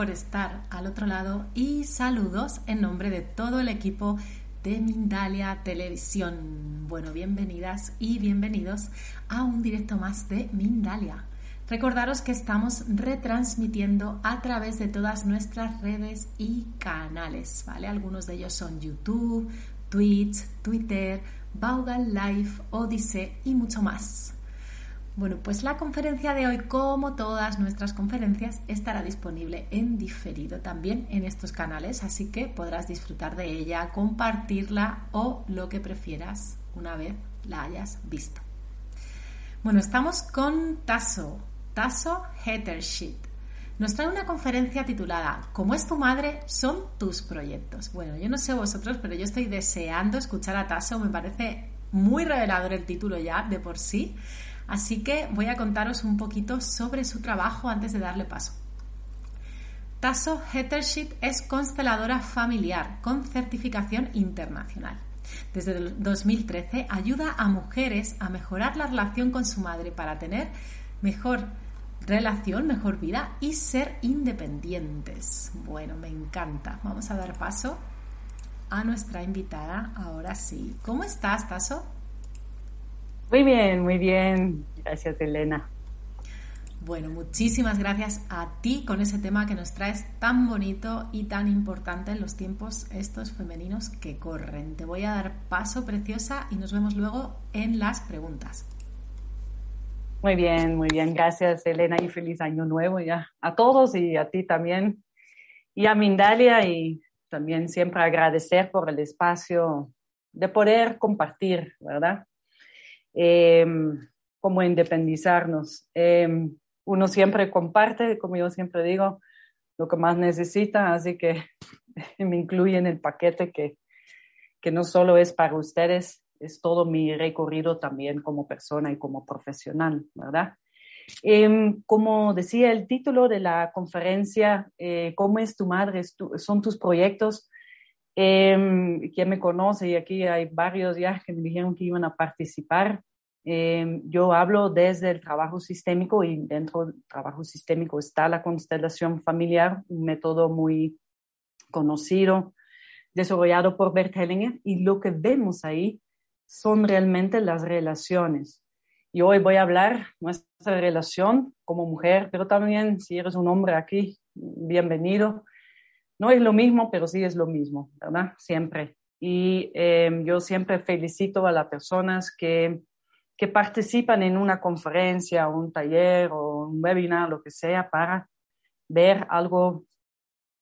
Por estar al otro lado y saludos en nombre de todo el equipo de Mindalia Televisión. Bueno, bienvenidas y bienvenidos a un directo más de Mindalia. Recordaros que estamos retransmitiendo a través de todas nuestras redes y canales, ¿vale? Algunos de ellos son YouTube, Twitch, Twitter, Baugal Live, Odyssey y mucho más. Bueno, pues la conferencia de hoy, como todas nuestras conferencias, estará disponible en diferido también en estos canales, así que podrás disfrutar de ella, compartirla o lo que prefieras una vez la hayas visto. Bueno, estamos con Tasso, Tasso Hettershit. Nos trae una conferencia titulada ¿Cómo es tu madre? Son tus proyectos. Bueno, yo no sé vosotros, pero yo estoy deseando escuchar a Tasso, me parece muy revelador el título ya de por sí. Así que voy a contaros un poquito sobre su trabajo antes de darle paso. Tasso Hettershit es consteladora familiar con certificación internacional. Desde el 2013 ayuda a mujeres a mejorar la relación con su madre para tener mejor relación, mejor vida y ser independientes. Bueno, me encanta. Vamos a dar paso a nuestra invitada ahora sí. ¿Cómo estás, Tasso? Muy bien, muy bien. Gracias, Elena. Bueno, muchísimas gracias a ti con ese tema que nos traes tan bonito y tan importante en los tiempos estos femeninos que corren. Te voy a dar paso, preciosa, y nos vemos luego en las preguntas. Muy bien, muy bien. Gracias, Elena, y feliz año nuevo ya a todos y a ti también. Y a Mindalia y también siempre agradecer por el espacio de poder compartir, ¿verdad? Eh, como independizarnos. Em, uno siempre comparte, como yo siempre digo, lo que más necesita, así que me incluye en el paquete que, que no solo es para ustedes, es todo mi recorrido también como persona y como profesional, ¿verdad? Em, como decía el título de la conferencia, eh, ¿Cómo es tu madre? son tus proyectos. Eh, quien me conoce, y aquí hay varios ya que me dijeron que iban a participar, eh, yo hablo desde el trabajo sistémico y dentro del trabajo sistémico está la constelación familiar, un método muy conocido, desarrollado por Bert Hellinger, y lo que vemos ahí son realmente las relaciones. Y hoy voy a hablar nuestra relación como mujer, pero también si eres un hombre aquí, bienvenido. No es lo mismo, pero sí es lo mismo, ¿verdad? Siempre. Y eh, yo siempre felicito a las personas que que participan en una conferencia, un taller o un webinar, lo que sea, para ver algo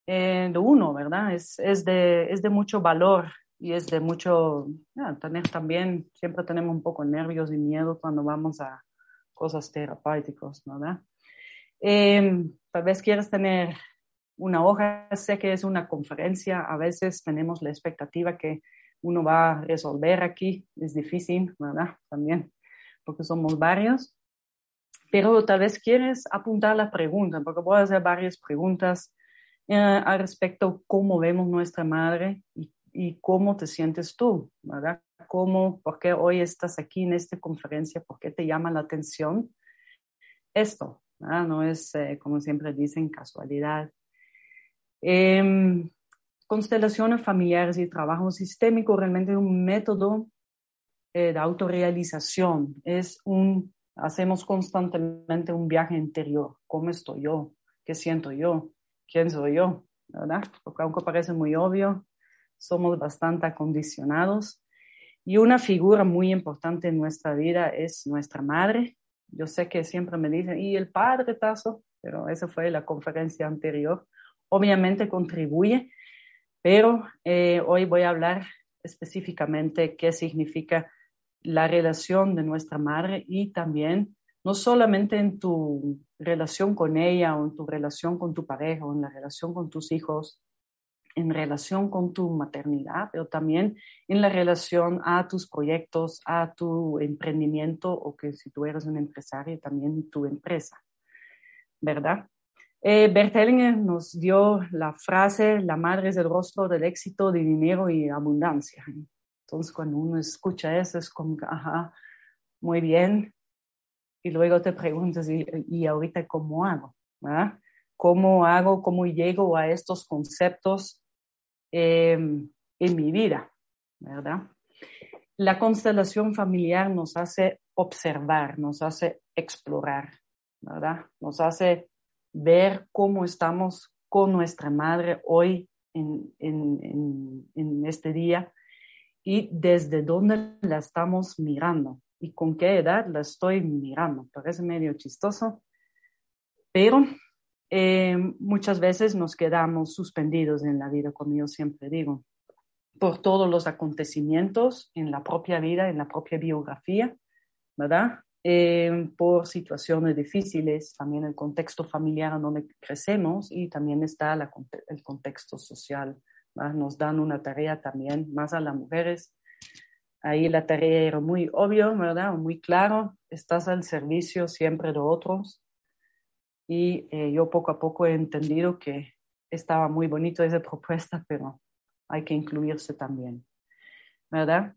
eh, de uno, ¿verdad? Es, es, de, es de mucho valor y es de mucho, tener también, siempre tenemos un poco nervios y miedo cuando vamos a cosas terapéuticas, ¿verdad? Eh, tal vez quieres tener una hoja, sé que es una conferencia, a veces tenemos la expectativa que uno va a resolver aquí, es difícil, ¿verdad? También porque somos varios, pero tal vez quieres apuntar la pregunta, porque a hacer varias preguntas eh, al respecto cómo vemos nuestra madre y, y, cómo te sientes tú, ¿verdad? ¿Cómo, por qué hoy estás aquí en esta conferencia? ¿Por qué te llama la atención esto? ¿verdad? No es, eh, como siempre dicen, casualidad. Eh, constelaciones familiares y trabajo sistémico realmente es un método eh, de autorrealización, es un, hacemos constantemente un viaje interior, ¿cómo estoy yo? ¿Qué siento yo? ¿Quién soy yo? ¿Verdad? Porque aunque parece muy obvio, somos bastante acondicionados. Y una figura muy importante en nuestra vida es nuestra madre. Yo sé que siempre me dicen, ¿y el padre Tazo? Pero esa fue la conferencia anterior. Obviamente contribuye, pero eh, hoy voy a hablar específicamente qué significa la relación de nuestra madre y también no solamente en tu relación con ella o en tu relación con tu pareja o en la relación con tus hijos, en relación con tu maternidad, pero también en la relación a tus proyectos, a tu emprendimiento o que si tú eres un empresario, también tu empresa, ¿verdad? Eh, nos dio la frase, la madre es el rostro del éxito, de dinero y abundancia. Entonces, cuando uno escucha eso, es como, ajá, muy bien. Y luego te preguntas, ¿y, y ahorita cómo hago? cómo hago, cómo llego a estos conceptos em, en mi vida, ¿verdad? La constelación familiar nos hace observar, nos hace explorar, ¿verdad? Nos hace ver cómo estamos con nuestra madre hoy en, este día y desde dónde la estamos mirando y con qué edad la estoy mirando. Parece medio chistoso, pero eh, muchas veces nos quedamos suspendidos en la vida, como yo siempre digo, por todos los acontecimientos en la propia vida, en la propia biografía, ¿verdad? Eh, por situaciones difíciles, también el contexto familiar en donde crecemos y también está el contexto social. Nos dan una tarea también más a las mujeres. Ahí la tarea era muy obvio, ¿verdad? Muy claro. Estás al servicio siempre de otros. Y eh, yo poco a poco he entendido que estaba muy bonito esa propuesta, pero hay que incluirse también, ¿verdad?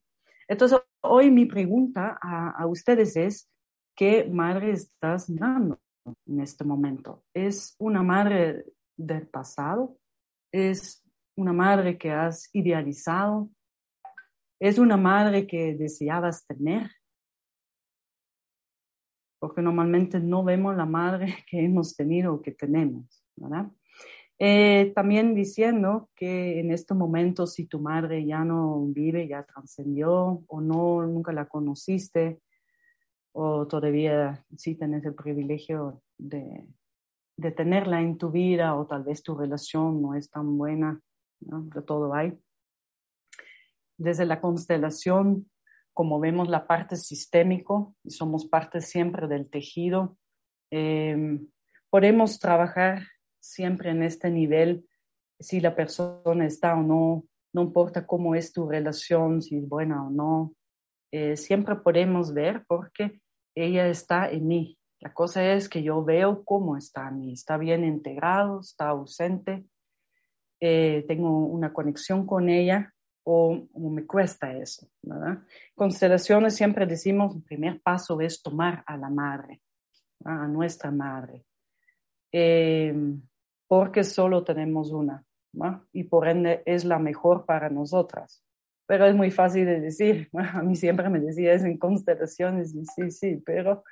Entonces, hoy mi pregunta a, a ustedes es, ¿qué madre estás dando en este momento? ¿Es una madre del pasado? ¿Es una madre que has idealizado? ¿Es una madre que deseabas tener? Porque normalmente no vemos la madre que hemos tenido o que tenemos, ¿verdad? Eh, también diciendo que en este momento, si tu madre ya no vive, ya trascendió o no, nunca la conociste, o todavía sí tienes el privilegio de, de tenerla en tu vida, o tal vez tu relación no es tan buena, ¿no? de todo hay. Desde la constelación, como vemos la parte sistémico, y somos parte siempre del tejido, eh, podemos trabajar siempre en este nivel, si la persona está o no, no importa cómo es tu relación, si es buena o no, eh, siempre podemos ver porque ella está en mí. La cosa es que yo veo cómo está en mí, está bien integrado, está ausente, eh, tengo una conexión con ella o, me cuesta eso, ¿verdad? Constelaciones siempre decimos, el primer paso es tomar a la madre, a nuestra madre. Eh, porque solo tenemos una, y por ende es la mejor para nosotras. Pero es muy fácil de decir, a mí siempre me decía eso en constelaciones, y sí, sí, pero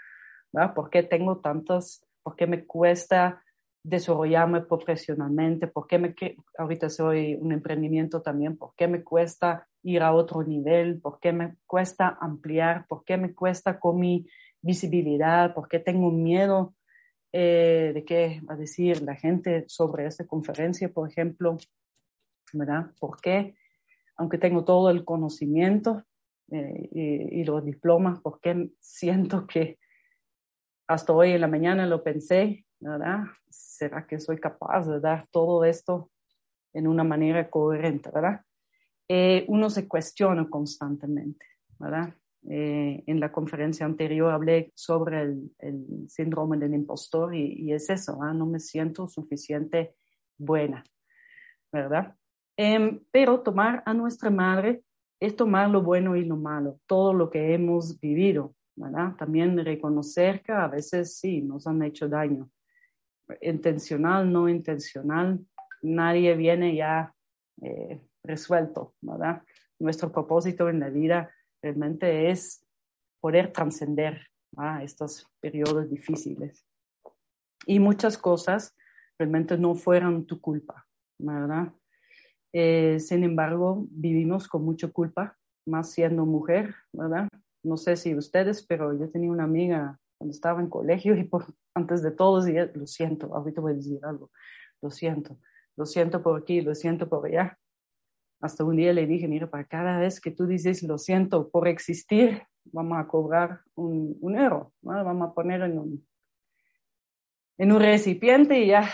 ¿no? ¿por qué tengo tantos, por qué me cuesta desarrollarme profesionalmente, por qué me, ahorita soy un emprendimiento también, por qué me cuesta ir a otro nivel, por qué me cuesta ampliar, por qué me cuesta con mi visibilidad, por qué tengo miedo eh, de qué va a decir la gente sobre esta conferencia, por ejemplo, ¿verdad? ¿Por qué? Aunque tengo todo el conocimiento eh, y, los diplomas, ¿por qué siento que hasta hoy en la mañana lo pensé, ¿verdad? ¿Será que soy capaz de dar todo esto en una manera coherente, ¿verdad? Eh, uno se cuestiona constantemente, ¿verdad? Eh, en la conferencia anterior hablé sobre el, síndrome del impostor y, es eso, no me siento suficiente buena, ¿verdad? Em, pero tomar a nuestra madre es tomar lo bueno y lo malo, todo lo que hemos vivido, ¿verdad? También reconocer que a veces sí nos han hecho daño, intencional, no intencional, nadie viene ya eh, resuelto, ¿verdad? Nuestro propósito en la vida realmente es poder trascender estos periodos difíciles. Y muchas cosas realmente no fueron tu culpa, ¿verdad? Eh, sin embargo, vivimos con mucha culpa, más siendo mujer, ¿verdad? No sé si ustedes, pero yo tenía una amiga cuando estaba en colegio y por, antes de todo decía, lo siento, ahorita voy a decir algo, lo siento, lo siento por aquí, lo siento por allá. Hasta un día le dije, mira, para cada vez que tú dices lo siento por existir, vamos a cobrar un, un euro, vamos a poner en un, en un recipiente y ya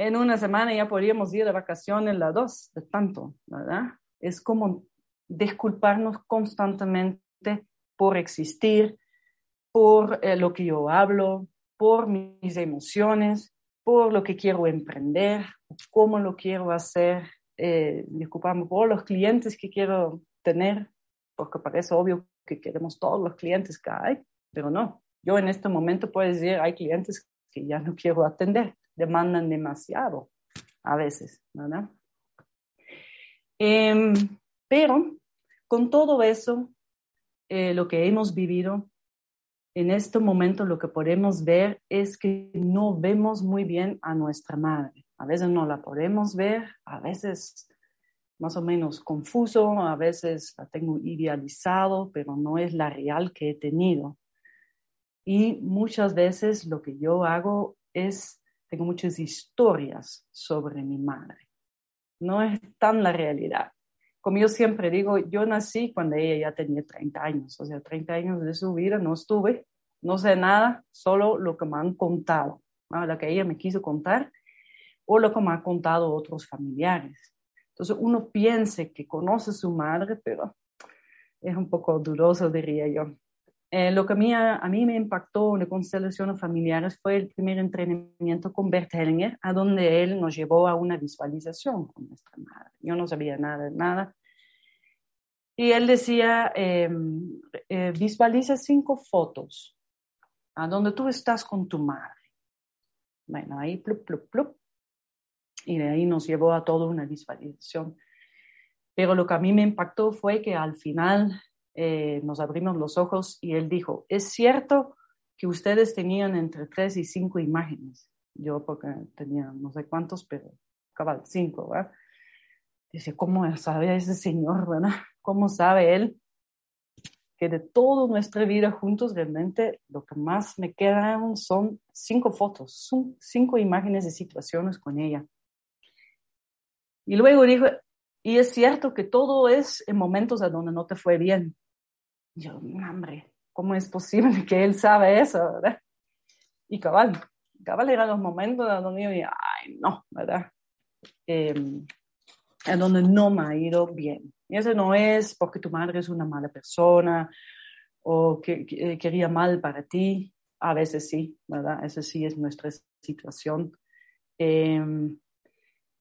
en una semana ya podríamos ir de vacaciones las dos, de tanto, ¿verdad? Es como disculparnos constantemente por existir, por eh, lo que yo hablo, por mis emociones, por lo que quiero emprender, cómo lo quiero hacer, eh, disculpame por los clientes que quiero tener, porque parece obvio que queremos todos los clientes que hay, pero no. Yo en este momento puedo decir, hay clientes que ya no quiero atender, demandan demasiado a veces, ¿verdad? Em, pero con todo eso, eh, lo que hemos vivido, en este momento lo que podemos ver es que no vemos muy bien a nuestra madre. A veces no la podemos ver, a veces más o menos confuso, a veces la tengo idealizado, pero no es la real que he tenido. Y muchas veces lo que yo hago es, tengo muchas historias sobre mi madre. No es tan la realidad. Como yo siempre digo, yo nací cuando ella ya tenía 30 años, o sea, 30 años de su vida no estuve, no sé nada, solo lo que me han contado, lo que ella me quiso contar o lo que me han contado otros familiares. Entonces uno piense que conoce a su madre, pero es un poco dudoso, diría yo. Eh, lo que a mí, a, mí, me impactó en constelaciones familiares fue el primer entrenamiento con Bert Hellinger, a donde él nos llevó a una visualización con nuestra madre. Yo no sabía nada de nada. Y él decía, em, eh, visualiza cinco fotos a donde tú estás con tu madre. Bueno, ahí plup, plup, plup, y de ahí nos llevó a toda una visualización. Pero lo que a mí me impactó fue que al final eh, nos abrimos los ojos y él dijo, es cierto que ustedes tenían entre tres y cinco imágenes. Yo porque tenía no sé cuántos, pero cabal, cinco, ¿verdad? Dice, ¿cómo sabe ese señor, verdad? ¿Cómo sabe él que de toda nuestra vida juntos realmente lo que más me quedan son cinco fotos, cinco imágenes de situaciones con ella? Y luego dijo, y es cierto que todo es en momentos a donde no te fue bien. Yo, hombre, ¿cómo es posible que él sabe eso, verdad? Y cabal, cabal eran los momentos donde yo dije, ay, no, ¿verdad? Eh, en donde no me ha ido bien. Y eso no es porque tu madre es una mala persona o que, eh, quería mal para ti. A veces sí, ¿verdad? Eso sí es nuestra situación. Eh,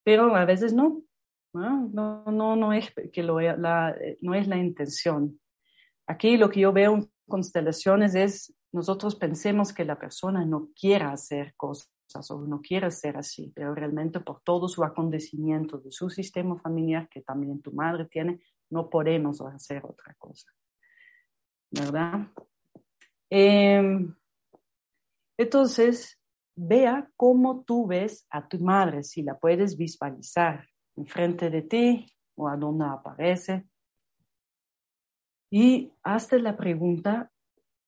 pero a veces no. No, no, no, es, que la, no es la intención. Aquí lo que yo veo en constelaciones es nosotros pensemos que la persona no quiera hacer cosas o no quiere ser así, pero realmente por todo su acontecimiento de su sistema familiar, que también tu madre tiene, no podemos hacer otra cosa. ¿Verdad? Em, entonces, vea cómo tú ves a tu madre, si la puedes visualizar enfrente de ti o a donde aparece. Y hazte la pregunta,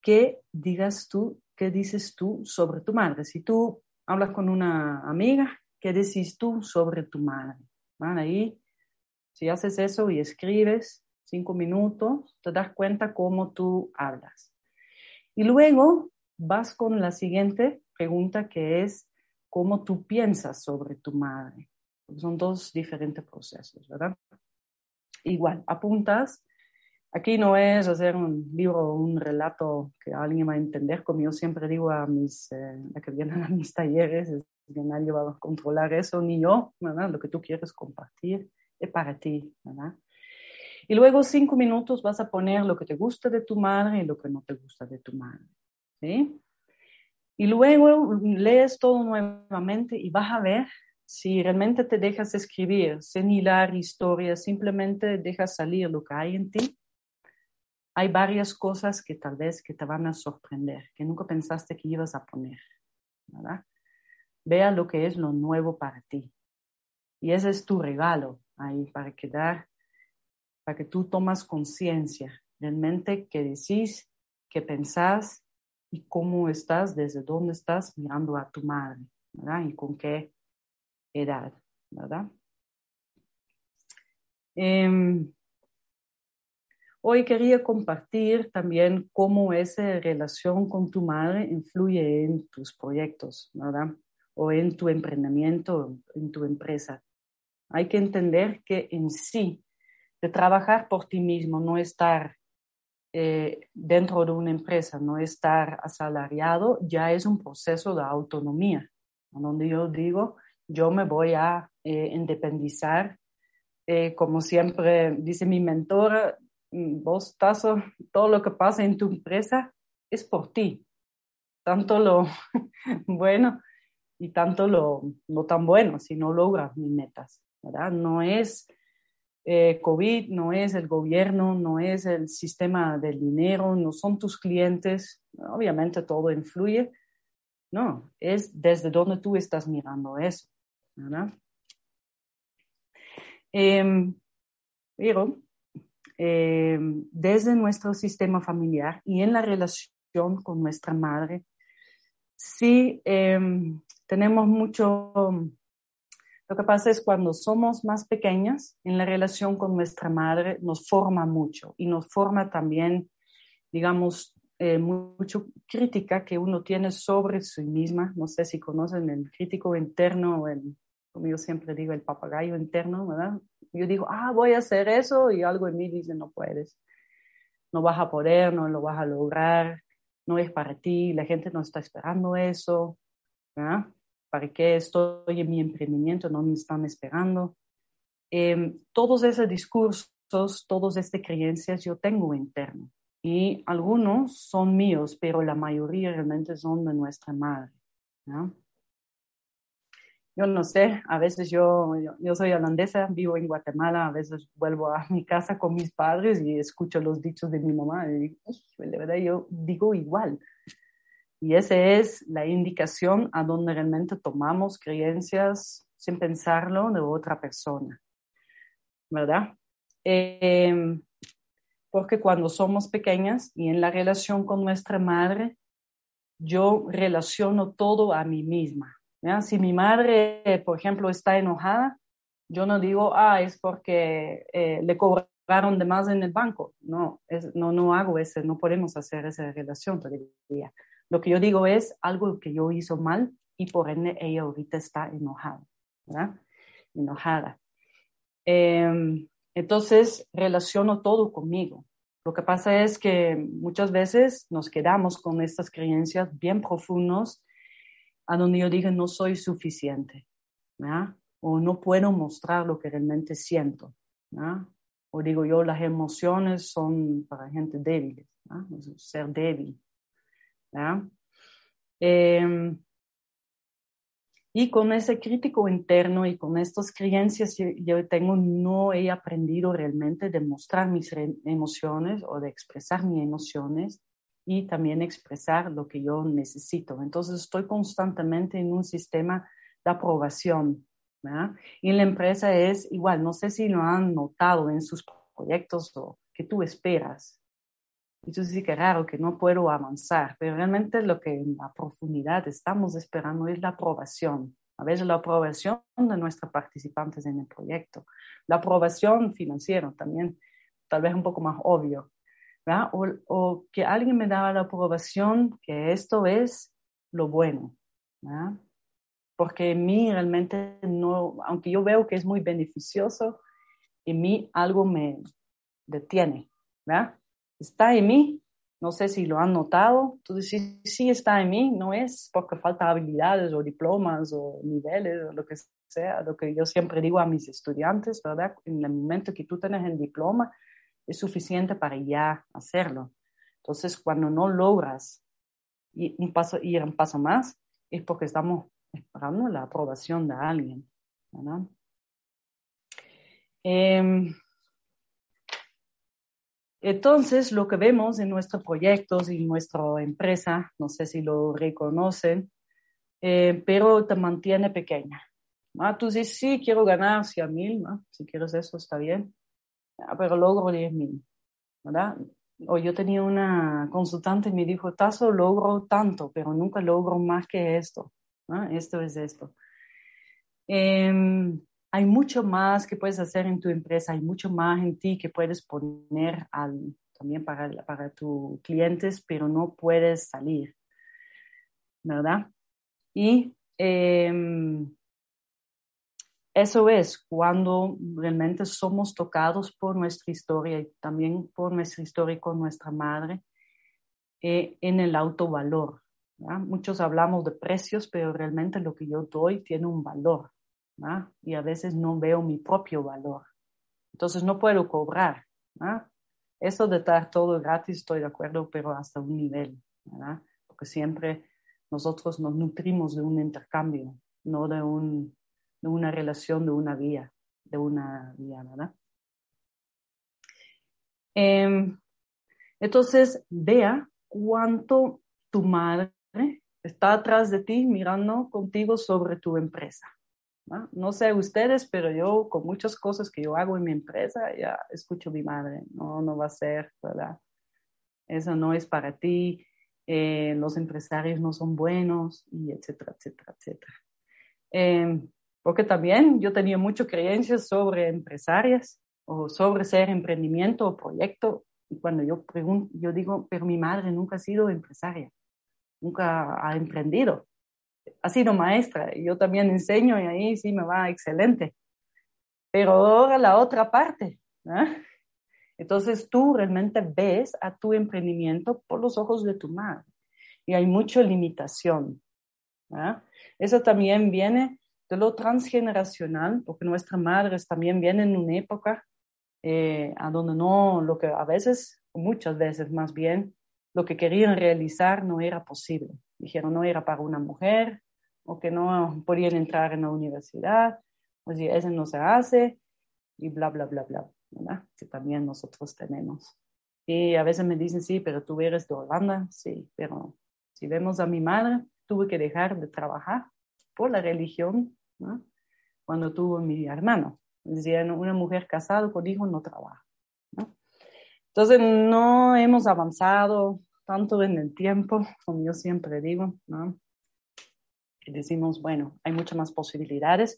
¿qué digas tú, qué dices tú sobre tu madre? Si tú hablas con una amiga, ¿qué decís tú sobre tu madre? Ahí, si haces eso y escribes cinco minutos, te das cuenta cómo tú hablas. Y luego vas con la siguiente pregunta que es cómo tú piensas sobre tu madre. Son dos diferentes procesos, ¿verdad? Igual, apuntas. Aquí no es hacer un libro, un relato que alguien va a entender, como yo siempre digo a mis, eh, a que vienen a mis talleres, es que nadie va a controlar eso, ni yo, ¿verdad? Lo que tú quieres compartir es para ti, ¿verdad? Y luego cinco minutos vas a poner lo que te gusta de tu madre y lo que no te gusta de tu madre, ¿sí? Y luego lees todo nuevamente y vas a ver si realmente te dejas escribir, sin hilar historias, simplemente dejas salir lo que hay en ti, hay varias cosas que tal vez que te van a sorprender, que nunca pensaste que ibas a poner, ¿verdad? Vea lo que es lo nuevo para ti. Y ese es tu regalo ahí para quedar, para que tú tomas conciencia realmente que decís, que pensás y cómo estás, desde dónde estás mirando a tu madre, ¿verdad? Y con qué edad, ¿verdad? Em, hoy quería compartir también cómo esa relación con tu madre influye en tus proyectos, ¿verdad? O en tu emprendimiento, en tu empresa. Hay que entender que en sí, de trabajar por ti mismo, no estar eh, dentro de una empresa, no estar asalariado, ya es un proceso de autonomía, donde yo digo, yo me voy a eh, independizar. Eh, como siempre dice mi mentora, mm, vos, Tazo, todo lo que pasa en tu empresa es por ti. tanto lo bueno y tanto lo no tan bueno si no logras mis metas, ¿verdad? No es eh, COVID, no es el gobierno, no es el sistema del dinero, no son tus clientes, obviamente todo influye, no, es desde donde tú estás mirando eso, ¿verdad? Em, pero em, desde nuestro sistema familiar y en la relación con nuestra madre, sí em, tenemos mucho, lo que pasa es cuando somos más pequeñas, en la relación con nuestra madre nos forma mucho y nos forma también, digamos, eh, mucho crítica que uno tiene sobre sí misma. No sé si conocen el crítico interno el, como yo siempre digo, el papagayo interno, ¿verdad? Yo digo, ah, voy a hacer eso y algo en mí dice, no puedes, no vas a poder, no lo vas a lograr, no es para ti, la gente no está esperando eso, ¿verdad? ¿Para qué estoy en mi emprendimiento? No me están esperando. Eh, todos esos discursos, todas estas creencias yo tengo interno y algunos son míos, pero la mayoría realmente son de nuestra madre. ¿no? yo no sé, a veces yo, yo, soy holandesa, vivo en Guatemala, a veces vuelvo a mi casa con mis padres y escucho los dichos de mi mamá y digo, de verdad yo digo igual. Y esa es la indicación a donde realmente tomamos creencias sin pensarlo de otra persona, ¿verdad? Em, porque cuando somos pequeñas y en la relación con nuestra madre, yo relaciono todo a mí misma si mi madre, por ejemplo, está enojada, yo no digo, ah, es porque eh, le cobraron de más en el banco. No, es, no, no hago ese, no podemos hacer esa relación todavía. Lo que yo digo es algo que yo hizo mal y por ende ella ahorita está enojada, ¿verdad? Enojada. Em, entonces, relaciono todo conmigo. Lo que pasa es que muchas veces nos quedamos con estas creencias bien profundas a donde yo diga no soy suficiente, o no puedo mostrar lo que realmente siento, o digo yo las emociones son para gente débil, ser débil. Em, y con ese crítico interno y con estas creencias yo, yo tengo, no he aprendido realmente de mostrar mis emociones o de expresar mis emociones y también expresar lo que yo necesito. Entonces estoy constantemente en un sistema de aprobación. Y la empresa es igual, no sé si lo han notado en sus proyectos o que tú esperas. Entonces sí que raro que no puedo avanzar, pero realmente lo que en la profundidad estamos esperando es la aprobación. A veces la aprobación de nuestros participantes en el proyecto, la aprobación financiera también, tal vez un poco más obvio, o, que alguien me daba la aprobación que esto es lo bueno, porque en mí realmente no, aunque yo veo que es muy beneficioso, en mí algo me detiene, ¿verdad? Está en mí, no sé si lo han notado, entonces sí, sí está en mí, no es porque falta habilidades o diplomas o niveles o lo que sea, lo que yo siempre digo a mis estudiantes, ¿verdad? En el momento que tú tienes el diploma, es suficiente para ya hacerlo. Entonces, cuando no logras ir un paso, ir un paso más, es porque estamos esperando la aprobación de alguien. Em, entonces, lo que vemos en nuestros proyectos y nuestra empresa, no sé si lo reconocen, eh, pero te mantiene pequeña. Tú dices, sí, quiero ganar 100 mil, si quieres eso, está bien. Ah, pero logro 10 mil, ¿verdad? O yo tenía una consultante y me dijo, Tazo, logro tanto, pero nunca logro más que esto. Esto es esto. Em, hay mucho más que puedes hacer en tu empresa, hay mucho más en ti que puedes poner al, también para, para tus clientes, pero no puedes salir, ¿verdad? Y eh, eso es cuando realmente somos tocados por nuestra historia y también por nuestra historia con nuestra madre eh, en el autovalor. Muchos hablamos de precios, pero realmente lo que yo doy tiene un valor y a veces no veo mi propio valor. Entonces no puedo cobrar. Eso de dar todo gratis, estoy de acuerdo, pero hasta un nivel, porque siempre nosotros nos nutrimos de un intercambio, no de una relación, de una vía, de una vía, ¿verdad? Em, entonces, vea cuánto tu madre está atrás de ti mirando contigo sobre tu empresa. ¿No? sé ustedes, pero yo con muchas cosas que yo hago en mi empresa, ya escucho a mi madre, no, no va a ser, ¿verdad? Eso no es para ti, eh, los empresarios no son buenos, y etcétera, etcétera, etcétera. Em, porque también yo tenía muchas creencias sobre empresarias o sobre ser emprendimiento o proyecto. Y cuando yo pregunto, yo digo, pero mi madre nunca ha sido empresaria, nunca ha emprendido ha sido maestra y yo también enseño y ahí sí me va excelente. Pero ahora la otra parte. Entonces tú realmente ves a tu emprendimiento por los ojos de tu madre y hay mucha limitación. Eso también viene de lo transgeneracional, porque nuestras madres también vienen en una época eh, a donde no, lo que a veces, muchas veces más bien, lo que querían realizar no era posible dijeron no era para una mujer o que no podían entrar en la universidad, o si eso no se hace y bla, bla, bla, bla, ¿verdad? Que también nosotros tenemos. Y a veces me dicen, sí, pero tú eres de Holanda, sí, pero si vemos a mi madre, tuve que dejar de trabajar por la religión ¿no? cuando tuvo mi hermano. Decían, una mujer casada con hijos no trabaja. ¿no? Entonces, no hemos avanzado tanto en el tiempo, como yo siempre digo, ¿no? Y decimos, bueno, hay muchas más posibilidades,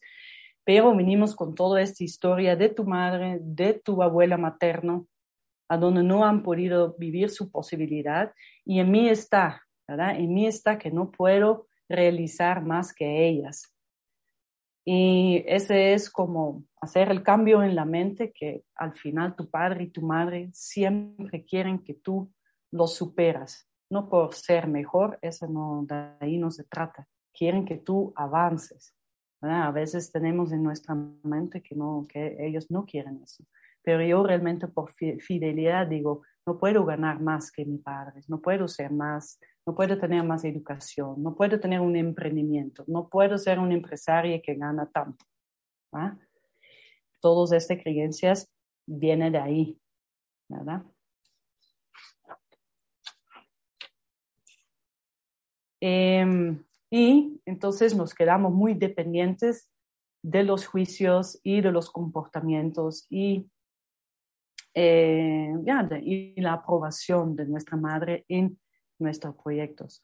pero venimos con toda esta historia de tu madre, de tu abuela materno, a donde no han podido vivir su posibilidad, y en mí está, ¿verdad? En mí está que no puedo realizar más que ellas. Y ese es como hacer el cambio en la mente que al final tu padre y tu madre siempre quieren que tú lo superas, no por ser mejor, eso no, de ahí no se trata. Quieren que tú avances. A veces tenemos en nuestra mente que, no, que ellos no quieren eso. Pero yo realmente por fidelidad digo, no puedo ganar más que mi padre, no puedo ser más, no puedo tener más educación, no puedo tener un emprendimiento, no puedo ser un empresario que gana tanto. Todas estas creencias vienen de ahí, ¿verdad? Em, y entonces nos quedamos muy dependientes de los juicios y de los comportamientos y, eh, y la aprobación de nuestra madre en nuestros proyectos,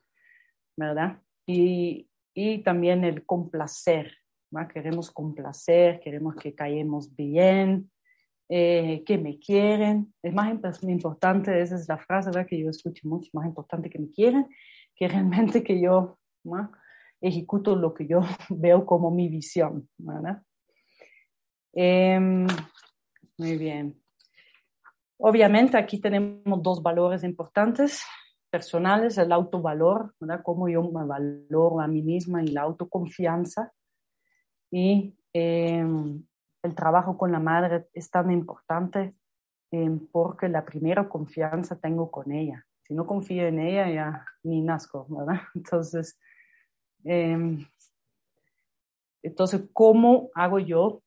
¿verdad? Y, y también el complacer, ¿va? Queremos complacer, queremos que caemos bien, eh, que me quieren. Es más importante, esa es la frase ¿verdad? que yo escucho mucho, más importante que me quieren que realmente que yo ejecuto lo que yo veo como mi visión. ¿verdad? Em, muy bien. Obviamente aquí tenemos dos valores importantes personales, el autovalor, ¿verdad? cómo yo me valoro a mí misma y la autoconfianza. Y em, el trabajo con la madre es tan importante em, porque la primera confianza tengo con ella si no confío en ella, ya ni nazco, ¿verdad? Entonces, em, entonces, ¿cómo hago yo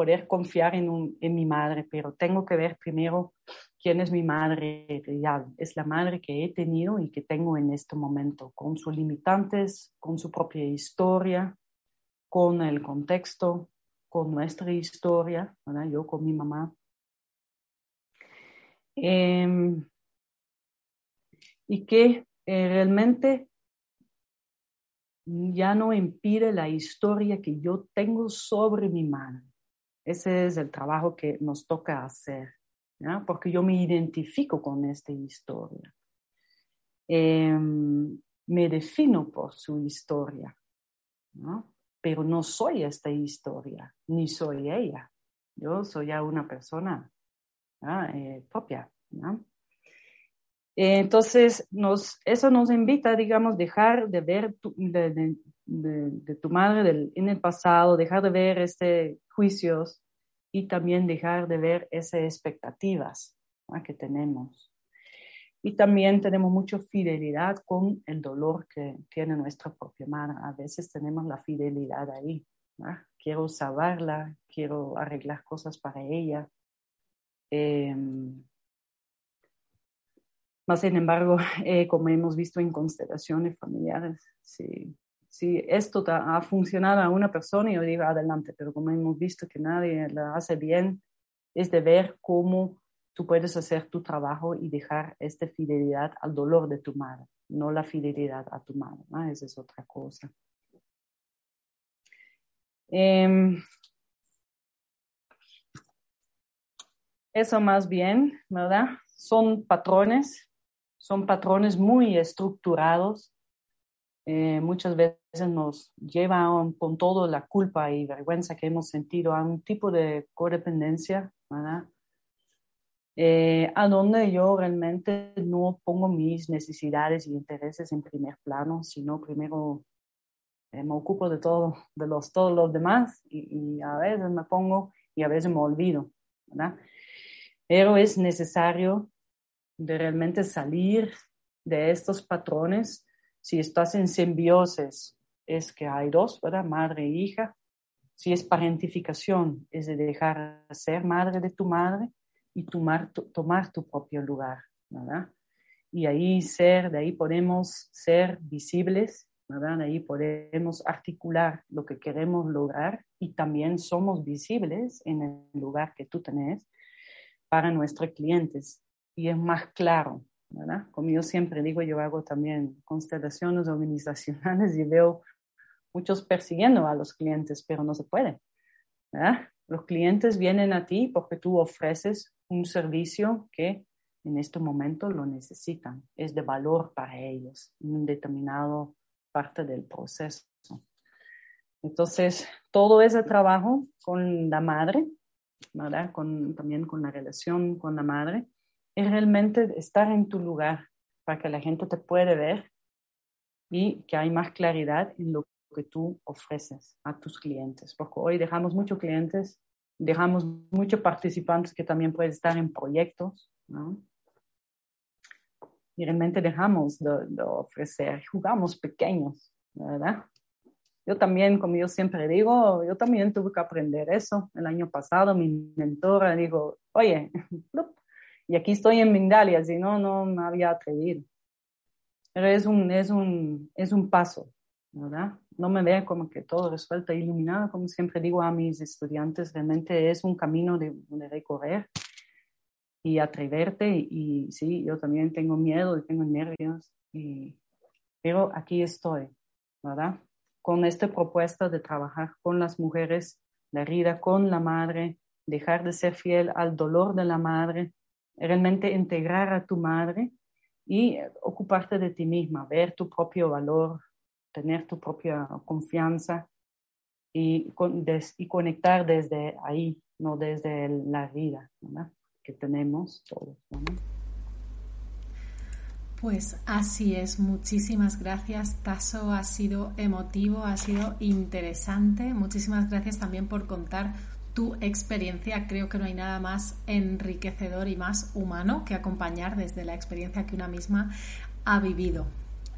poder confiar en, en mi madre? Pero tengo que ver primero quién es mi madre real. Es la madre que he tenido y que tengo en este momento, con sus limitantes, con su propia historia, con el contexto, con nuestra historia, ¿verdad? Yo con mi mamá. Eh, y que eh, realmente ya no impide la historia que yo tengo sobre mi madre. Ese es el trabajo que nos toca hacer, porque yo me identifico con esta historia. Em, me defino por su historia, pero no soy esta historia, ni soy ella. Yo soy ya una persona eh, propia. ¿no? entonces, eso nos invita, digamos, dejar de ver tu madre en el pasado, dejar de ver este juicios y también dejar de ver esas expectativas que tenemos. Y también tenemos mucha fidelidad con el dolor que tiene nuestra propia madre. A veces tenemos la fidelidad ahí. Quiero salvarla, quiero arreglar cosas para ella. Eh, más sin embargo, eh, como hemos visto en constelaciones familiares, si, si esto ha funcionado a una persona, yo digo adelante, pero como hemos visto que nadie la hace bien, es de ver cómo tú puedes hacer tu trabajo y dejar esta fidelidad al dolor de tu madre, no la fidelidad a tu madre. Esa es otra cosa. Em, eso más bien, ¿verdad? Son patrones, son patrones muy estructurados. Eh, muchas veces nos llevan con toda la culpa y vergüenza que hemos sentido a un tipo de codependencia, ¿verdad? Eh, a donde yo realmente no pongo mis necesidades y intereses en primer plano, sino primero eh, me ocupo de todo, de los, todos los demás y, a veces me pongo y a veces me olvido, ¿verdad? Pero es necesario de realmente salir de estos patrones. Si estás en simbiosis, es que hay dos, ¿verdad? Madre e hija. Si es parentificación, es de dejar de ser madre de tu madre y tomar tu, tomar tu propio lugar, ¿verdad? Y ahí ser, de ahí podemos ser visibles, ¿verdad? De ahí podemos articular lo que queremos lograr y también somos visibles en el lugar que tú tenés para nuestros clientes y es más claro, ¿verdad? Como yo siempre digo, yo hago también constelaciones organizacionales y veo muchos persiguiendo a los clientes, pero no se puede, ¿verdad? Los clientes vienen a ti porque tú ofreces un servicio que en este momento lo necesitan, es de valor para ellos en un determinado parte del proceso. Entonces, todo ese trabajo con la madre. Con, también con la relación con la madre, es realmente estar en tu lugar para que la gente te pueda ver y que hay más claridad en lo que tú ofreces a tus clientes. Porque hoy dejamos muchos clientes dejamos muchos participantes que también pueden estar en proyectos, ¿no? Y realmente dejamos de, ofrecer, jugamos pequeños, ¿verdad? Yo también, como yo siempre digo, yo también tuve que aprender eso. El año pasado mi mentora dijo, oye, y aquí estoy en Mindalia, si no, no me había atrevido. Pero es un, es un, es un paso, ¿verdad? No me vea como que todo resuelto, iluminado, como siempre digo a mis estudiantes, realmente es un camino de, recorrer y atreverte y, sí, yo también tengo miedo y tengo nervios, pero aquí estoy, ¿verdad? Con esta propuesta de trabajar con las mujeres, la herida con la madre, dejar de ser fiel al dolor de la madre, realmente integrar a tu madre y ocuparte de ti misma, ver tu propio valor, tener tu propia confianza y, y conectar desde ahí, no desde la vida que tenemos todos. Pues así es, muchísimas gracias Taso, ha sido emotivo, ha sido interesante, muchísimas gracias también por contar tu experiencia, creo que no hay nada más enriquecedor y más humano que acompañar desde la experiencia que una misma ha vivido.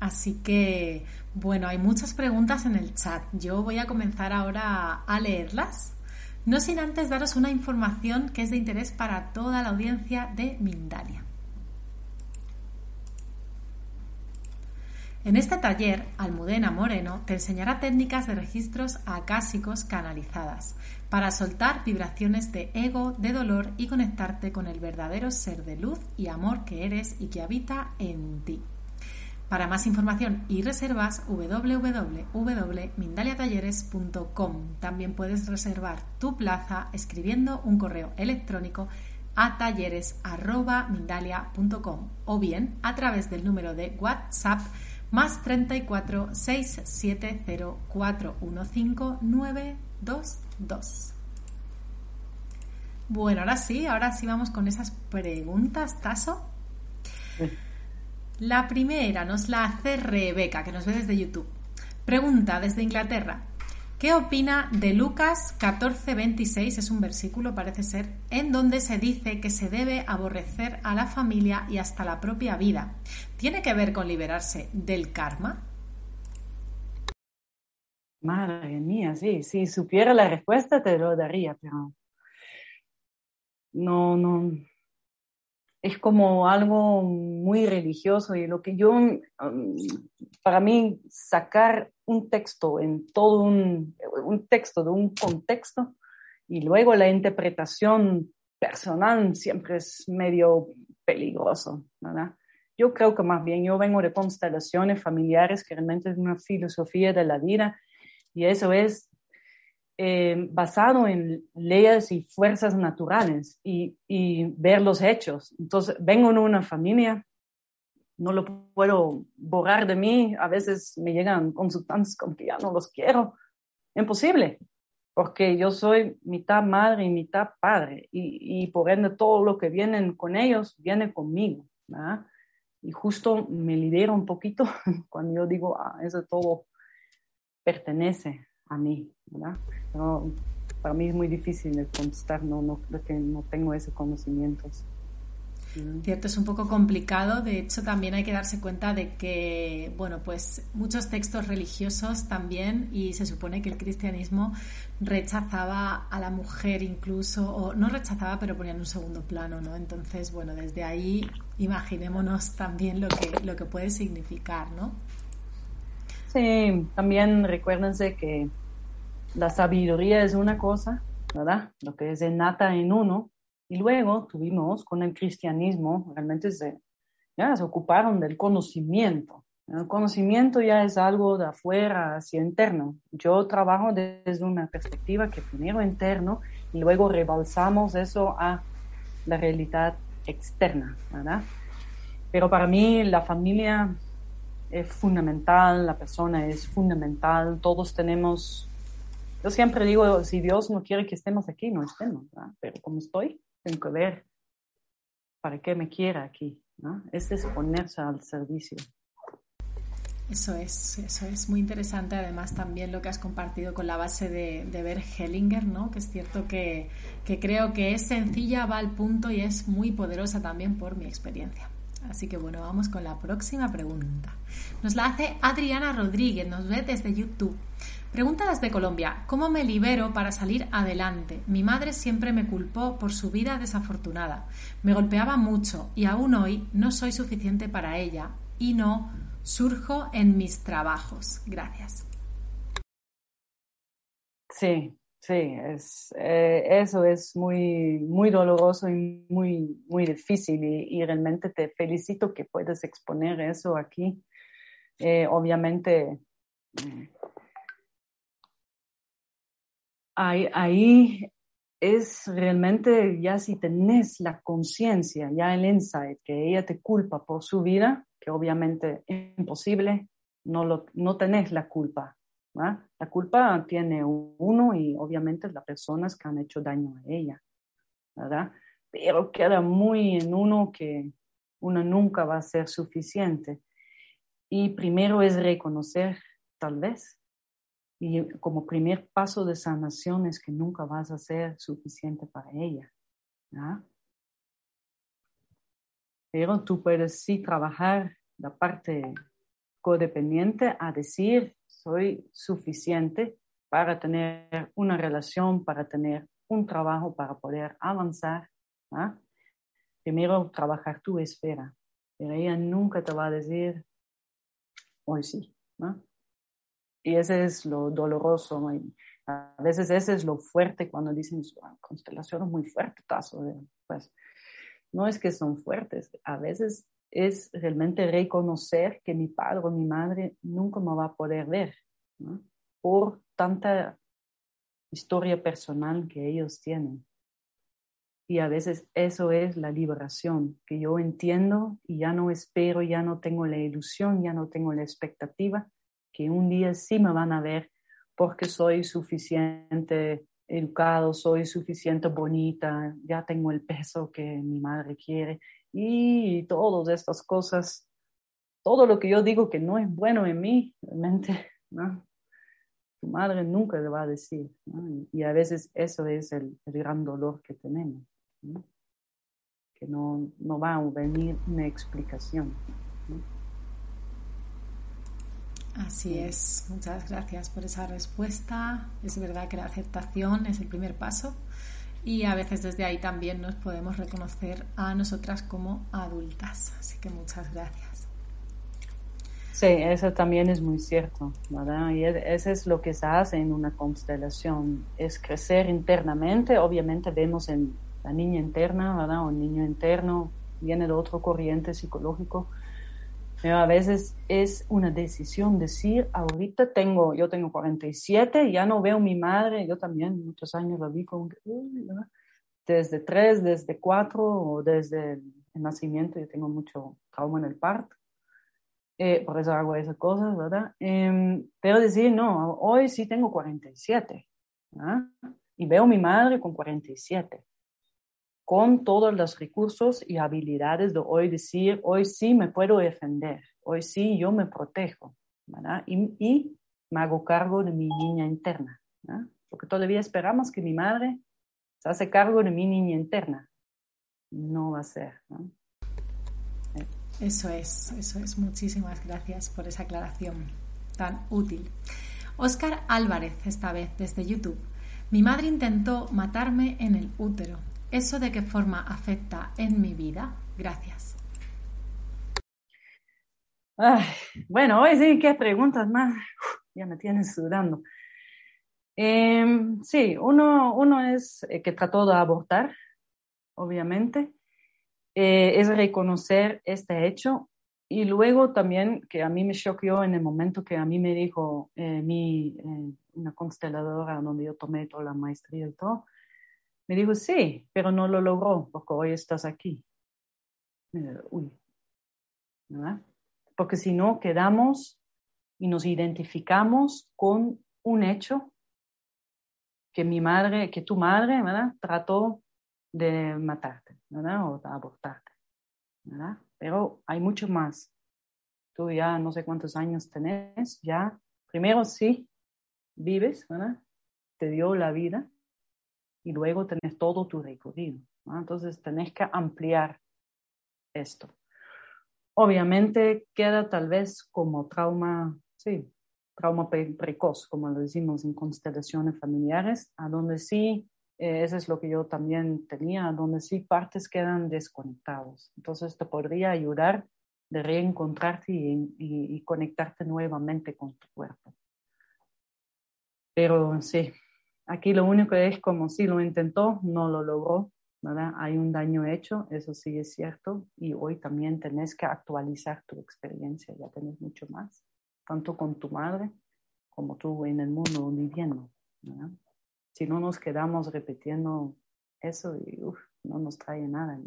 Así que, bueno, hay muchas preguntas en el chat. Yo voy a comenzar ahora a leerlas. No sin antes daros una información que es de interés para toda la audiencia de Mindalia. En este taller, Almudena Moreno te enseñará técnicas de registros acásicos canalizadas para soltar vibraciones de ego, de dolor y conectarte con el verdadero ser de luz y amor que eres y que habita en ti. Para más información y reservas, www.mindaliatalleres.com. También puedes reservar tu plaza escribiendo un correo electrónico a talleres.mindalia.com o bien a través del número de WhatsApp más 34 670 415 922. Bueno, ahora sí, ahora sí vamos con esas preguntas, Taso. La primera nos la hace Rebeca, que nos ve desde YouTube. Pregunta desde Inglaterra. ¿Qué opina de Lucas 14:26? Es un versículo, parece ser, en donde se dice que se debe aborrecer a la familia y hasta la propia vida. ¿Tiene que ver con liberarse del karma? Madre mía, sí, si supiera la respuesta te lo daría, pero no, no, es como algo muy religioso y lo que yo, um, para mí, sacar un texto en todo un, un texto de un contexto y luego la interpretación personal siempre es medio peligroso, ¿verdad? Yo creo que más bien yo vengo de constelaciones familiares, que realmente es una filosofía de la vida y eso es eh, basado en leyes y fuerzas naturales y, ver los hechos. Entonces, vengo en una familia, no lo puedo borrar de mí, a veces me llegan consultantes como que ya no los quiero. Imposible, porque yo soy mitad madre y mitad padre y, por ende todo lo que viene con ellos viene conmigo. Y justo me lidera un poquito cuando yo digo, ah, eso todo pertenece a mí, ¿verdad? para mí es muy difícil de contestar, no, no, no tengo ese conocimiento. Cierto, es un poco complicado. De hecho, también hay que darse cuenta de que, bueno, pues muchos textos religiosos también, y se supone que el cristianismo rechazaba a la mujer incluso, o no rechazaba, pero ponía en un segundo plano, ¿no? Entonces, bueno, desde ahí imaginémonos también lo que, lo que puede significar, ¿no? Sí, también recuérdense que la sabiduría es una cosa, ¿verdad? Lo que es innata en uno. Y luego tuvimos con el cristianismo, realmente se, ya se ocuparon del conocimiento. El conocimiento ya es algo de afuera hacia interno. Yo trabajo desde una perspectiva que primero interno y luego rebalsamos eso a la realidad externa, ¿verdad? Pero para mí la familia es fundamental, la persona es fundamental, todos tenemos, yo siempre digo, si Dios no quiere que estemos aquí, no estemos, pero como estoy, tengo que ver para qué me quiera aquí, ¿no? Ese es ponerse al servicio. Eso es, eso es muy interesante. Además, también lo que has compartido con la base de, de ver Hellinger, ¿no? Que es cierto que, que creo que es sencilla, va al punto y es muy poderosa también por mi experiencia. Así que bueno, vamos con la próxima pregunta. Nos la hace Adriana Rodríguez, nos ve desde YouTube. Pregunta desde Colombia, ¿cómo me libero para salir adelante? Mi madre siempre me culpó por su vida desafortunada. Me golpeaba mucho y aún hoy no soy suficiente para ella y no surjo en mis trabajos. Gracias. Sí, Sí, eh, eso es muy, muy doloroso y muy, muy difícil y, realmente te felicito que puedas exponer eso aquí. Eh, obviamente, mm, ahí, es realmente ya si tenés la conciencia, ya el insight, que ella te culpa por su vida, que obviamente es imposible, no, lo, no tenés la culpa, la culpa tiene uno y obviamente las personas que han hecho daño a ella, ¿verdad? Pero queda muy en uno que uno nunca va a ser suficiente. Y primero es reconocer, tal vez, y como primer paso de sanación es que nunca vas a ser suficiente para ella. ¿verdad? Pero tú puedes sí trabajar la parte codependiente a decir, soy suficiente para tener una relación, para tener un trabajo, para poder avanzar. ¿ah? Primero, trabajar tu esfera, pero ella nunca te va a decir, hoy sí. Y ese es lo doloroso. A veces ese es lo fuerte cuando dicen, constelaciones muy fuertes, pues no es que son fuertes, a veces es realmente reconocer que mi padre o mi madre nunca me va a poder ver por tanta historia personal que ellos tienen. Y a veces eso es la liberación, que yo entiendo y ya no espero, ya no tengo la ilusión, ya no tengo la expectativa que un día sí me van a ver porque soy suficiente educado, soy suficiente bonita, ya tengo el peso que mi madre quiere y todas estas cosas, todo lo que yo digo que no es bueno en mí, realmente, ¿no? tu madre nunca le va a decir. Y a veces eso es el, gran dolor que tenemos, que no, no, va a venir una explicación. Así es, muchas gracias por esa respuesta. Es verdad que la aceptación es el primer paso y a veces desde ahí también nos podemos reconocer a nosotras como adultas. Así que muchas gracias. Sí, eso también es muy cierto, ¿verdad? Y eso es lo que se hace en una constelación, es crecer internamente. Obviamente vemos en la niña interna, ¿verdad? O el niño interno, viene de otro corriente psicológico, pero a veces es una decisión decir, ahorita tengo, yo tengo 47, ya no veo a mi madre, yo también muchos años la vi con, desde tres, desde cuatro o desde el, nacimiento, yo tengo mucho trauma en el parto. Eh, por eso hago esas cosas, ¿verdad? Eh, pero decir, no, hoy sí tengo 47, ¿ah? y veo a mi madre con 47 con todos los recursos y habilidades de hoy decir, hoy sí me puedo defender, hoy sí yo me protejo. Y, me hago cargo de mi niña interna. Porque todavía esperamos que mi madre se hace cargo de mi niña interna. No va a ser, ¿no? Eso es, eso es. Muchísimas gracias por esa aclaración tan útil. Oscar Álvarez, esta vez desde YouTube. Mi madre intentó matarme en el útero. ¿Eso de qué forma afecta en mi vida? Gracias. bueno, hoy sí, qué preguntas más. ya me tienen sudando. Em, sí, uno, uno es eh, que trató de abortar, obviamente. Eh, es reconocer este hecho y luego también que a mí me choqueó en el momento que a mí me dijo eh, mi, una consteladora donde yo tomé toda la maestría y todo, me dijo, sí, pero no lo logró porque hoy estás aquí. Uy, Porque si no, quedamos y nos identificamos con un hecho que mi madre, que tu madre, ¿verdad? Trató de matarte, ¿verdad? O de abortarte, ¿verdad? Pero hay mucho más. Tú ya no sé cuántos años tenés, ya, primero sí, vives, ¿verdad? Te dio la vida, y luego tenés todo tu recorrido. Entonces tenés que ampliar esto. Obviamente queda tal vez como trauma, sí, trauma precoz, como lo decimos en constelaciones familiares, a donde sí, eh, eso es lo que yo también tenía, a donde sí partes quedan desconectados. Entonces te podría ayudar de reencontrarte y, y conectarte nuevamente con tu cuerpo. Pero sí, Aquí lo único es como si lo intentó, no lo logró, ¿verdad? Hay un daño hecho, eso sí es cierto, y hoy también tenés que actualizar tu experiencia, ya tenés mucho más, tanto con tu madre como tú en el mundo viviendo, ¿verdad? Si no nos quedamos repitiendo eso, no nos trae nada.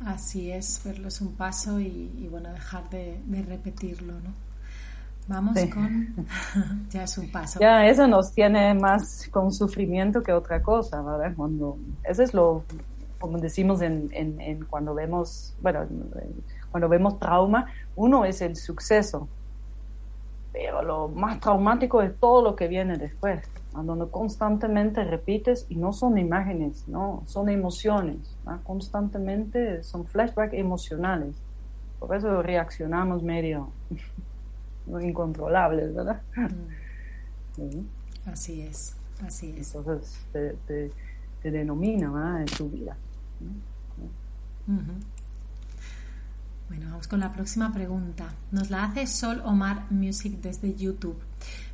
Así es, verlo es un paso y, bueno, dejar de, de repetirlo, ¿no? Vamos con, ya es un paso. Ya, eso nos tiene más con sufrimiento que otra cosa, ¿verdad? Cuando, eso es lo, como decimos en, en, cuando vemos, bueno, cuando vemos trauma, uno es el suceso, pero lo más traumático es todo lo que viene después, cuando constantemente repites y no son imágenes, no, son emociones, constantemente son flashbacks emocionales, por eso reaccionamos medio incontrolables, ¿verdad? Mm. Así es, así es. Entonces te, te, denomina en tu vida. Bueno, vamos con la próxima pregunta. Nos la hace Sol Omar Music desde YouTube.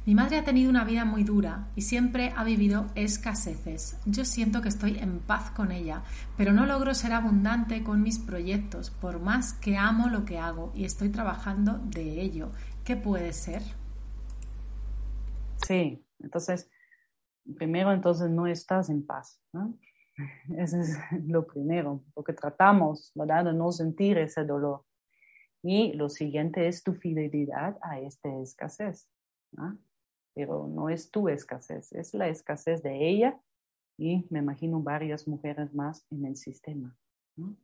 Mi madre ha tenido una vida muy dura y siempre ha vivido escaseces. Yo siento que estoy en paz con ella, pero no logro ser abundante con mis proyectos, por más que amo lo que hago y estoy trabajando de ello. ¿Qué puede ser? Sí, entonces, primero entonces no estás en paz. ¿no? Eso es lo primero, porque tratamos ¿verdad? de no sentir ese dolor. Y lo siguiente es tu fidelidad a esta escasez. ¿no? Pero no es tu escasez, es la escasez de ella y me imagino varias mujeres más en el sistema. ¿no?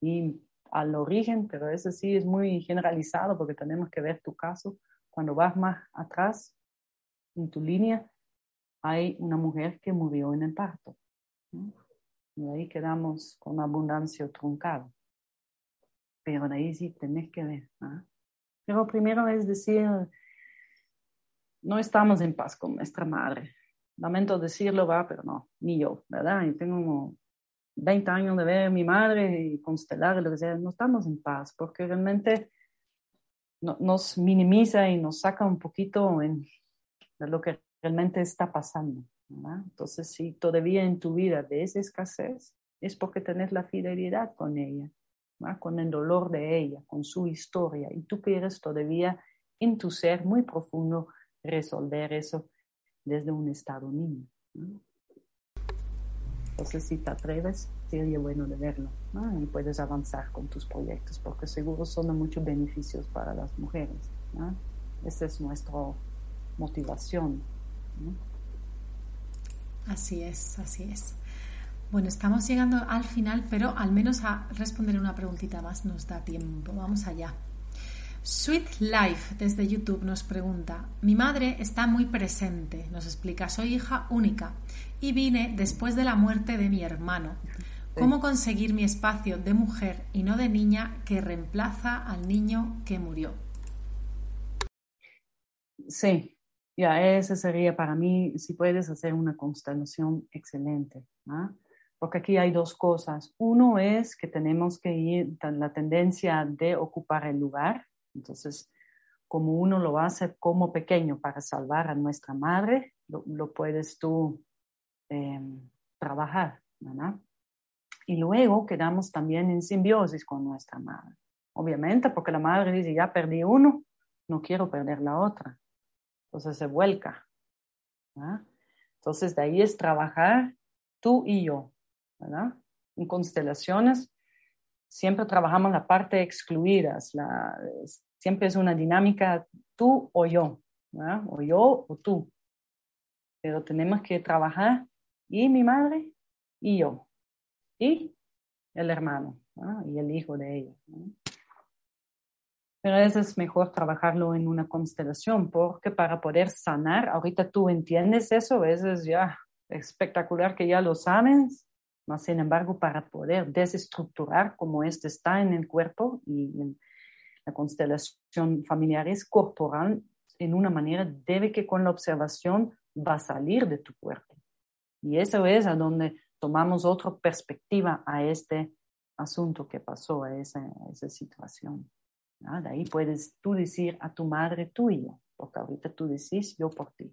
Y al origen, pero eso sí es muy generalizado porque tenemos que ver tu caso. Cuando vas más atrás en tu línea, hay una mujer que murió en el parto. Y ahí quedamos con abundancia truncada. Pero de ahí sí tenés que ver. Pero primero es decir, no estamos en paz con nuestra madre. Lamento decirlo, va, pero no, ni yo, ¿verdad? Y tengo 20 años de ver a mi madre y constelar, lo que sea, no estamos en paz, porque realmente nos minimiza y nos saca un poquito en, de lo que realmente está pasando. Entonces, si todavía en tu vida ves escasez, es porque tenés la fidelidad con ella, con el dolor de ella, con su historia, y tú quieres todavía en tu ser muy profundo resolver eso desde un estado niño. Entonces, si te atreves, sería bueno de verlo y puedes avanzar con tus proyectos porque seguro son de muchos beneficios para las mujeres. Esa es nuestra motivación. Así es, así es. Bueno, estamos llegando al final, pero al menos a responder una preguntita más nos da tiempo. Vamos allá. Sweet Life desde YouTube nos pregunta, mi madre está muy presente, nos explica, soy hija única y vine después de la muerte de mi hermano. ¿Cómo conseguir mi espacio de mujer y no de niña que reemplaza al niño que murió? Sí, ya, ese sería para mí, si puedes hacer una constelación excelente, porque aquí hay dos cosas. Uno es que tenemos que ir, la tendencia de ocupar el lugar, entonces, como uno lo hace como pequeño para salvar a nuestra madre, lo, puedes tú em, trabajar, ¿verdad? Y luego quedamos también en simbiosis con nuestra madre. Obviamente, porque la madre dice, ya perdí uno, no quiero perder la otra. Entonces se vuelca. Entonces de ahí es trabajar tú y yo, ¿verdad? En constelaciones siempre trabajamos la parte excluida, la, siempre es una dinámica tú o yo, ¿verdad? o yo o tú. Pero tenemos que trabajar y mi madre y yo, y el hermano y el hijo de ella. Pero eso es mejor trabajarlo en una constelación, porque para poder sanar, ahorita tú entiendes eso, eso es ya espectacular que ya lo sabes, mas sin embargo, para poder desestructurar como este está en el cuerpo y la constelación familiar es corporal, en una manera debe que con la observación va a salir de tu cuerpo. Y eso es a donde tomamos otra perspectiva a este asunto que pasó, a esa, a esa situación. De ahí puedes tú decir a tu madre tú y yo, porque ahorita tú decís yo por ti.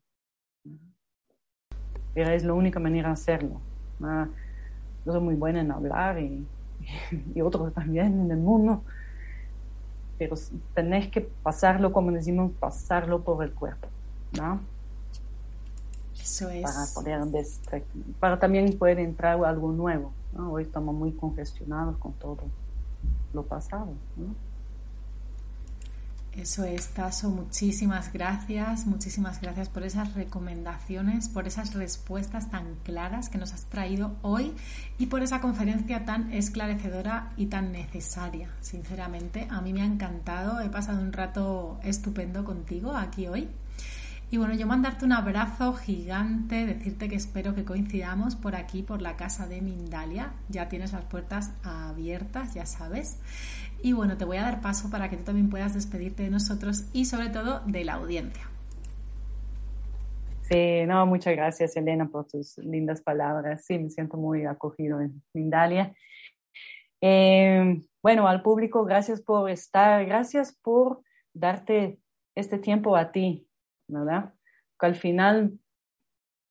Pero es la única manera de hacerlo. Yo soy muy buena en hablar y, y otros también en el mundo, pero tenés que pasarlo, como decimos, pasarlo por el cuerpo. ¿no? Eso es. Para, poder para también poder entrar algo nuevo. ¿no? Hoy estamos muy congestionados con todo lo pasado. ¿no? Eso es, Taso. Muchísimas gracias, muchísimas gracias por esas recomendaciones, por esas respuestas tan claras que nos has traído hoy y por esa conferencia tan esclarecedora y tan necesaria. Sinceramente, a mí me ha encantado. He pasado un rato estupendo contigo aquí hoy. Y bueno, yo mandarte un abrazo gigante, decirte que espero que coincidamos por aquí, por la casa de Mindalia. Ya tienes las puertas abiertas, ya sabes. Y bueno, te voy a dar paso para que tú también puedas despedirte de nosotros y sobre todo de la audiencia. Sí, no, muchas gracias Elena por tus lindas palabras. Sí, me siento muy acogido en Mindalia. Eh, bueno, al público, gracias por estar, gracias por darte este tiempo a ti, ¿verdad? Que al final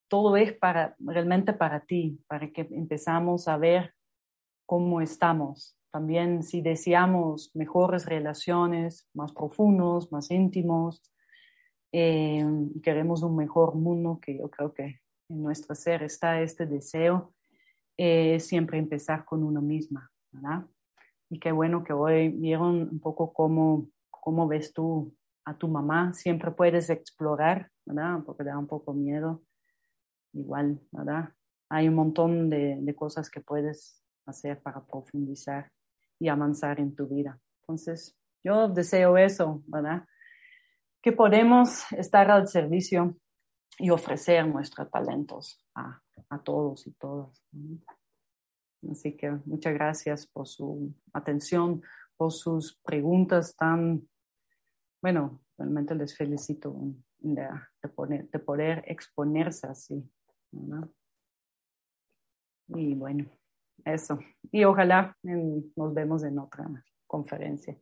todo es para, realmente para ti, para que empezamos a ver cómo estamos, también si deseamos mejores relaciones, más profundos, más íntimos, eh, queremos un mejor mundo, que yo creo que en nuestro ser está este deseo, eh, siempre empezar con uno misma, ¿verdad? Y qué bueno que hoy vieron un poco cómo, cómo ves tú a tu mamá, siempre puedes explorar, ¿verdad? Porque da un poco miedo, igual, ¿verdad? Hay un montón de, de cosas que puedes hacer para profundizar y avanzar en tu vida. Entonces, yo deseo eso, ¿verdad? Que podemos estar al servicio y ofrecer nuestros talentos a, a todos y todas. Así que muchas gracias por su atención, por sus preguntas tan, bueno, realmente les felicito de, de poder exponerse así. Y bueno, eso. Y ojalá nos vemos en otra conferencia.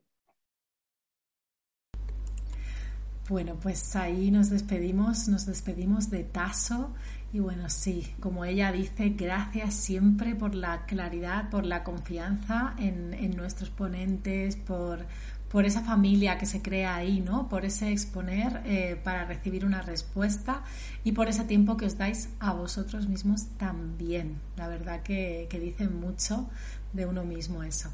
Bueno, pues ahí nos despedimos, nos despedimos de Taso y bueno, sí, como ella dice, gracias siempre por la claridad, por la confianza en, en nuestros ponentes, por, por esa familia que se crea ahí, ¿no? Por ese exponer eh, para recibir una respuesta y por ese tiempo que os dais a vosotros mismos también. La verdad que, que dice mucho de uno mismo eso.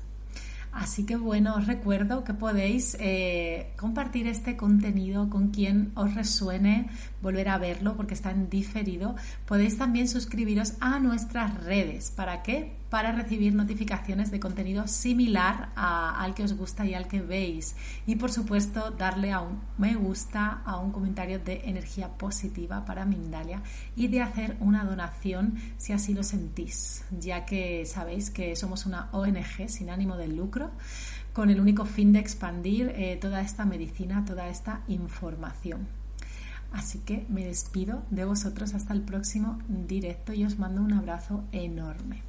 Así que bueno, os recuerdo que podéis eh, compartir este contenido con quien os resuene, volver a verlo porque está en diferido. Podéis también suscribiros a nuestras redes. ¿Para qué? Para recibir notificaciones de contenido similar al que os gusta y al que veis. Y por supuesto darle a un me gusta, a un comentario de energía positiva para Mindalia y de hacer una donación si así lo sentís, ya que sabéis que somos una ONG sin ánimo de lucro con el único fin de expandir eh, toda esta medicina, toda esta información. Así que me despido de vosotros hasta el próximo directo y os mando un abrazo enorme.